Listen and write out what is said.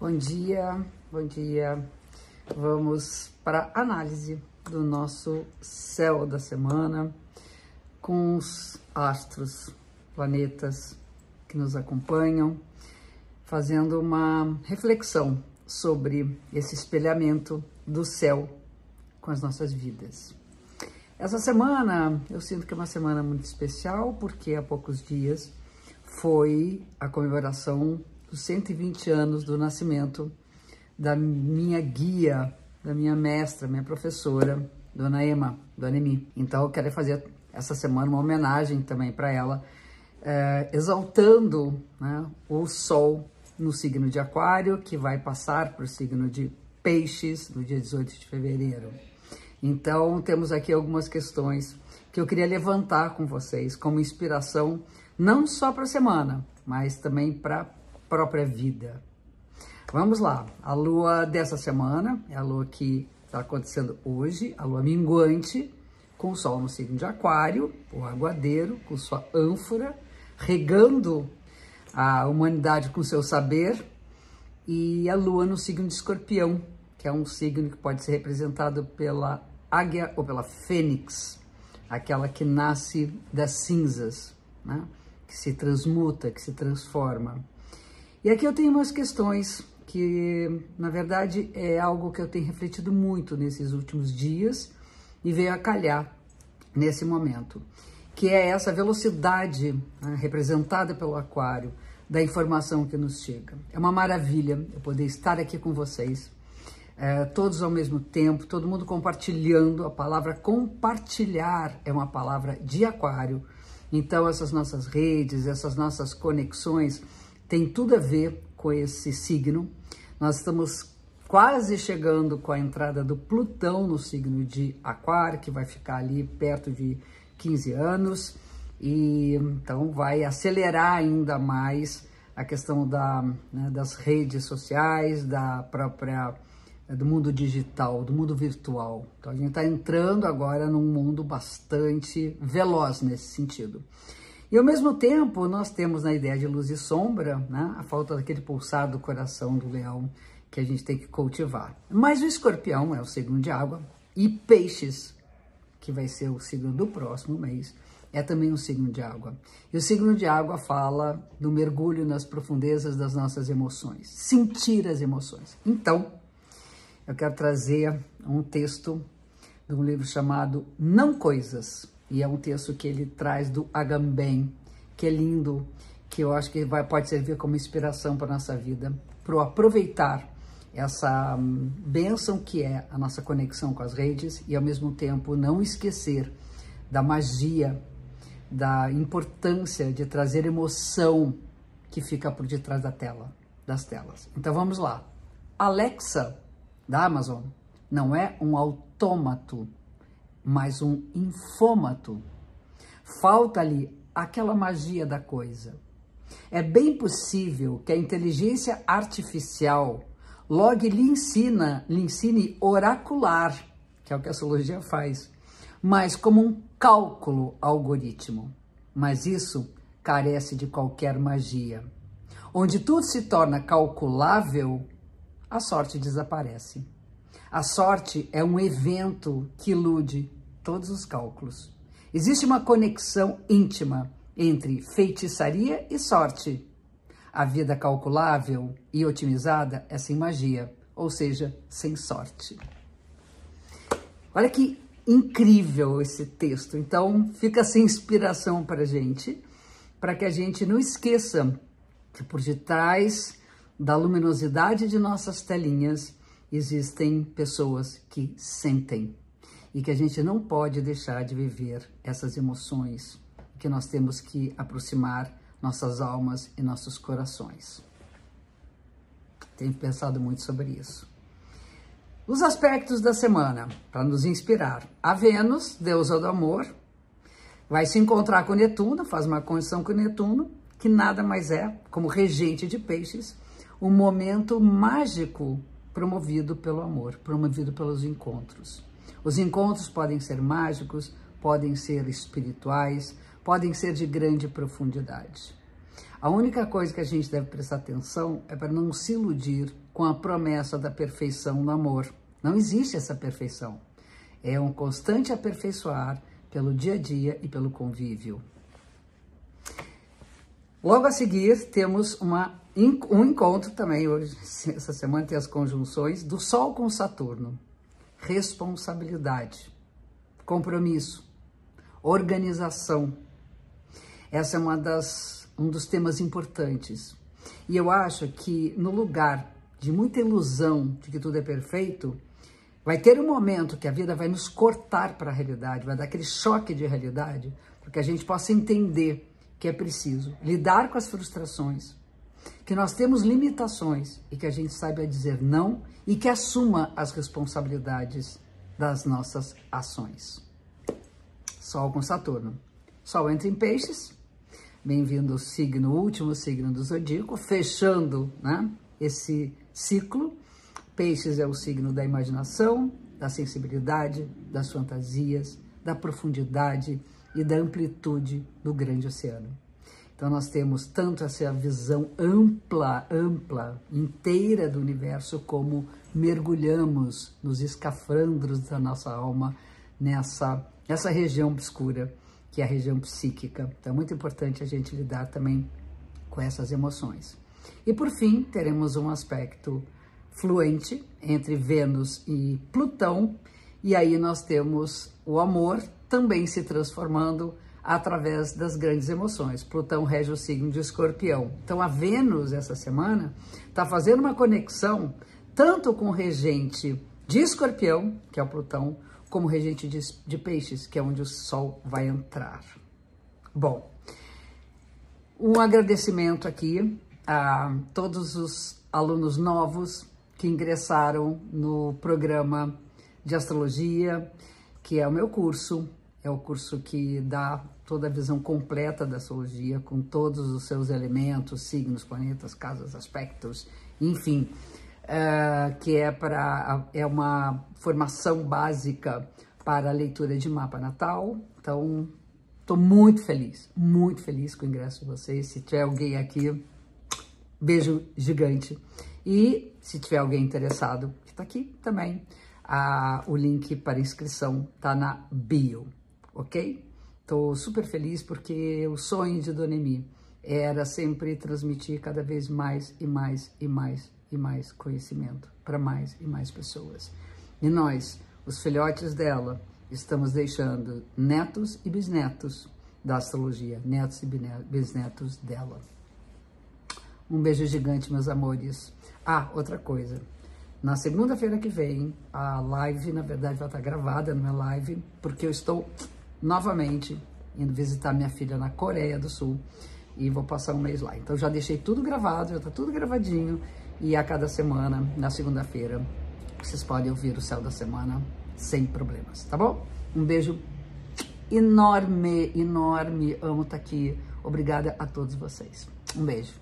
Bom dia, bom dia. Vamos para análise do nosso céu da semana com os astros, planetas que nos acompanham, fazendo uma reflexão sobre esse espelhamento do céu com as nossas vidas. Essa semana eu sinto que é uma semana muito especial porque há poucos dias foi a comemoração dos 120 anos do nascimento da minha guia, da minha mestra, minha professora, Dona Ema, Dona Emi. Então eu quero fazer essa semana uma homenagem também para ela, é, exaltando né, o Sol no signo de Aquário, que vai passar para o signo de Peixes no dia 18 de fevereiro. Então, temos aqui algumas questões que eu queria levantar com vocês como inspiração, não só para a semana, mas também para própria vida. Vamos lá, a lua dessa semana é a lua que está acontecendo hoje, a lua minguante, com o sol no signo de Aquário, o aguadeiro, com sua ânfora, regando a humanidade com seu saber, e a lua no signo de Escorpião, que é um signo que pode ser representado pela águia ou pela fênix, aquela que nasce das cinzas, né? que se transmuta, que se transforma. E aqui eu tenho umas questões que, na verdade, é algo que eu tenho refletido muito nesses últimos dias e veio a calhar nesse momento, que é essa velocidade né, representada pelo aquário da informação que nos chega. É uma maravilha eu poder estar aqui com vocês é, todos ao mesmo tempo, todo mundo compartilhando. A palavra compartilhar é uma palavra de aquário. Então, essas nossas redes, essas nossas conexões têm tudo a ver com esse signo. Nós estamos quase chegando com a entrada do Plutão no signo de Aquário, que vai ficar ali perto de 15 anos, e então vai acelerar ainda mais a questão da, né, das redes sociais, da própria do mundo digital, do mundo virtual. Então a gente está entrando agora num mundo bastante veloz nesse sentido. E ao mesmo tempo, nós temos na ideia de luz e sombra, né, a falta daquele pulsar do coração do leão que a gente tem que cultivar. Mas o escorpião é o signo de água e peixes, que vai ser o signo do próximo mês, é também um signo de água. E o signo de água fala do mergulho nas profundezas das nossas emoções, sentir as emoções. Então, eu quero trazer um texto de um livro chamado Não Coisas. E é um texto que ele traz do Agamben, que é lindo, que eu acho que vai, pode servir como inspiração para a nossa vida, para aproveitar essa hum, bênção que é a nossa conexão com as redes e, ao mesmo tempo, não esquecer da magia, da importância de trazer emoção que fica por detrás da tela, das telas. Então vamos lá. Alexa da Amazon não é um autômato, mas um infômato. Falta ali aquela magia da coisa. É bem possível que a inteligência artificial logo lhe ensina, lhe ensine oracular, que é o que a astrologia faz, mas como um cálculo algoritmo. Mas isso carece de qualquer magia. Onde tudo se torna calculável, a sorte desaparece. A sorte é um evento que ilude todos os cálculos. Existe uma conexão íntima entre feitiçaria e sorte. A vida calculável e otimizada é sem magia, ou seja, sem sorte. Olha que incrível esse texto. Então, fica sem inspiração para gente, para que a gente não esqueça que por detrás da luminosidade de nossas telinhas, existem pessoas que sentem e que a gente não pode deixar de viver essas emoções, que nós temos que aproximar nossas almas e nossos corações. Tenho pensado muito sobre isso. Os aspectos da semana, para nos inspirar. A Vênus, deusa do amor, vai se encontrar com Netuno, faz uma condição com Netuno, que nada mais é como regente de peixes, um momento mágico promovido pelo amor, promovido pelos encontros. Os encontros podem ser mágicos, podem ser espirituais, podem ser de grande profundidade. A única coisa que a gente deve prestar atenção é para não se iludir com a promessa da perfeição no amor. Não existe essa perfeição. É um constante aperfeiçoar pelo dia a dia e pelo convívio. Logo a seguir, temos uma, um encontro também, hoje, essa semana tem as conjunções, do Sol com Saturno. Responsabilidade, compromisso, organização. Essa é uma das, um dos temas importantes. E eu acho que no lugar de muita ilusão de que tudo é perfeito, vai ter um momento que a vida vai nos cortar para a realidade, vai dar aquele choque de realidade, porque a gente possa entender que é preciso lidar com as frustrações, que nós temos limitações e que a gente saiba dizer não e que assuma as responsabilidades das nossas ações. Sol com Saturno. Sol entra em peixes, bem-vindo ao signo, último signo do zodíaco, fechando né, esse ciclo. Peixes é o signo da imaginação, da sensibilidade, das fantasias, da profundidade, e da amplitude do grande oceano. Então nós temos tanto essa visão ampla, ampla, inteira do universo, como mergulhamos nos escafandros da nossa alma nessa essa região obscura, que é a região psíquica. Então é muito importante a gente lidar também com essas emoções. E por fim, teremos um aspecto fluente entre Vênus e Plutão, e aí nós temos o amor também se transformando através das grandes emoções. Plutão rege o signo de escorpião. Então, a Vênus, essa semana, está fazendo uma conexão tanto com o regente de escorpião, que é o Plutão, como o regente de, de peixes, que é onde o Sol vai entrar. Bom, um agradecimento aqui a todos os alunos novos que ingressaram no programa de astrologia, que é o meu curso é o curso que dá toda a visão completa da astrologia, com todos os seus elementos, signos, planetas, casas, aspectos, enfim, uh, que é, para, é uma formação básica para a leitura de mapa natal. Então, estou muito feliz, muito feliz com o ingresso de vocês. Se tiver alguém aqui, beijo gigante. E se tiver alguém interessado, que está aqui também, ah, o link para inscrição está na bio ok? Estou super feliz porque o sonho de Dona Emi era sempre transmitir cada vez mais e mais e mais e mais conhecimento para mais e mais pessoas. E nós, os filhotes dela, estamos deixando netos e bisnetos da astrologia, netos e bisnetos dela. Um beijo gigante, meus amores. Ah, outra coisa. Na segunda-feira que vem, a live, na verdade, vai estar gravada, não é live, porque eu estou novamente indo visitar minha filha na Coreia do Sul e vou passar um mês lá. Então já deixei tudo gravado, já tá tudo gravadinho e a cada semana, na segunda-feira, vocês podem ouvir o Céu da Semana sem problemas, tá bom? Um beijo enorme, enorme, amo estar tá aqui. Obrigada a todos vocês. Um beijo.